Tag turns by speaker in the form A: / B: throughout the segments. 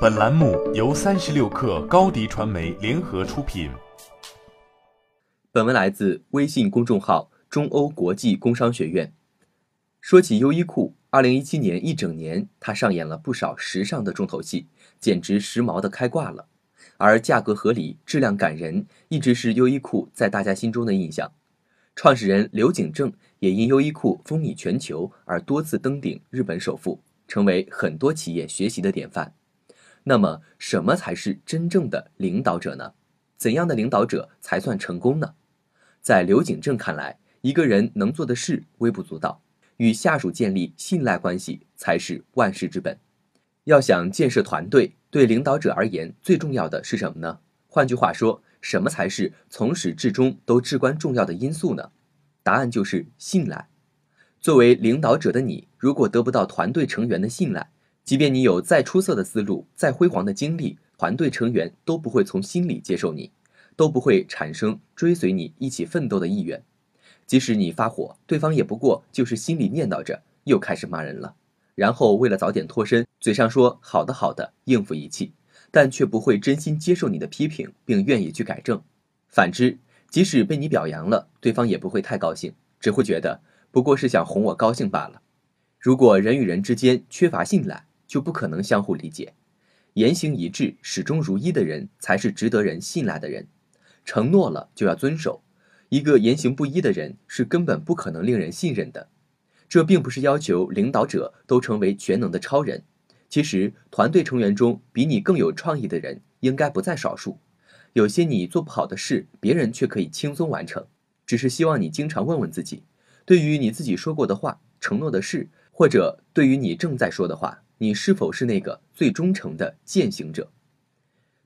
A: 本栏目由三十六氪高低传媒联合出品。
B: 本文来自微信公众号中欧国际工商学院。说起优衣库，二零一七年一整年，它上演了不少时尚的重头戏，简直时髦的开挂了。而价格合理、质量感人，一直是优衣库在大家心中的印象。创始人刘景正也因优衣库风靡全球而多次登顶日本首富，成为很多企业学习的典范。那么，什么才是真正的领导者呢？怎样的领导者才算成功呢？在刘景正看来，一个人能做的事微不足道，与下属建立信赖关系才是万事之本。要想建设团队，对领导者而言最重要的是什么呢？换句话说，什么才是从始至终都至关重要的因素呢？答案就是信赖。作为领导者的你，如果得不到团队成员的信赖，即便你有再出色的思路、再辉煌的经历，团队成员都不会从心里接受你，都不会产生追随你一起奋斗的意愿。即使你发火，对方也不过就是心里念叨着又开始骂人了，然后为了早点脱身，嘴上说好的好的应付一气，但却不会真心接受你的批评，并愿意去改正。反之，即使被你表扬了，对方也不会太高兴，只会觉得不过是想哄我高兴罢了。如果人与人之间缺乏信赖，就不可能相互理解，言行一致、始终如一的人才是值得人信赖的人。承诺了就要遵守，一个言行不一的人是根本不可能令人信任的。这并不是要求领导者都成为全能的超人，其实团队成员中比你更有创意的人应该不在少数。有些你做不好的事，别人却可以轻松完成。只是希望你经常问问自己，对于你自己说过的话、承诺的事，或者对于你正在说的话。你是否是那个最忠诚的践行者？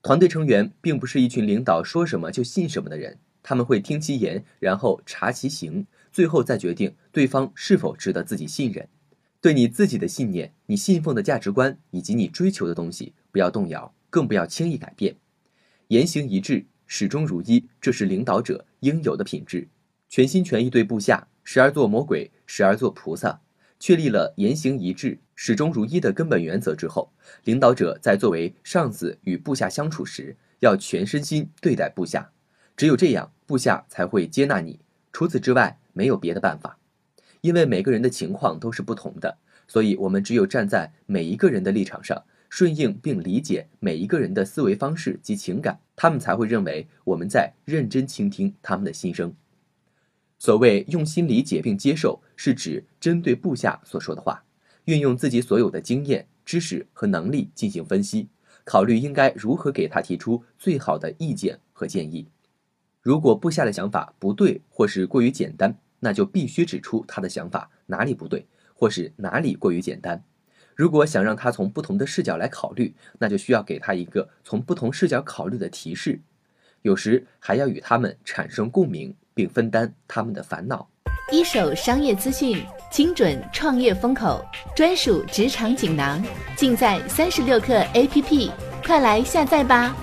B: 团队成员并不是一群领导说什么就信什么的人，他们会听其言，然后察其行，最后再决定对方是否值得自己信任。对你自己的信念、你信奉的价值观以及你追求的东西，不要动摇，更不要轻易改变。言行一致，始终如一，这是领导者应有的品质。全心全意对部下，时而做魔鬼，时而做菩萨。确立了言行一致、始终如一的根本原则之后，领导者在作为上司与部下相处时，要全身心对待部下。只有这样，部下才会接纳你。除此之外，没有别的办法。因为每个人的情况都是不同的，所以我们只有站在每一个人的立场上，顺应并理解每一个人的思维方式及情感，他们才会认为我们在认真倾听他们的心声。所谓用心理解并接受，是指针对部下所说的话，运用自己所有的经验、知识和能力进行分析，考虑应该如何给他提出最好的意见和建议。如果部下的想法不对或是过于简单，那就必须指出他的想法哪里不对，或是哪里过于简单。如果想让他从不同的视角来考虑，那就需要给他一个从不同视角考虑的提示。有时还要与他们产生共鸣。并分担他们的烦恼。
C: 一手商业资讯，精准创业风口，专属职场锦囊，尽在三十六课 APP，快来下载吧！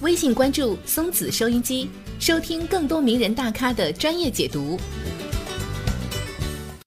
C: 微信关注松子收音机，收听更多名人大咖的专业解读。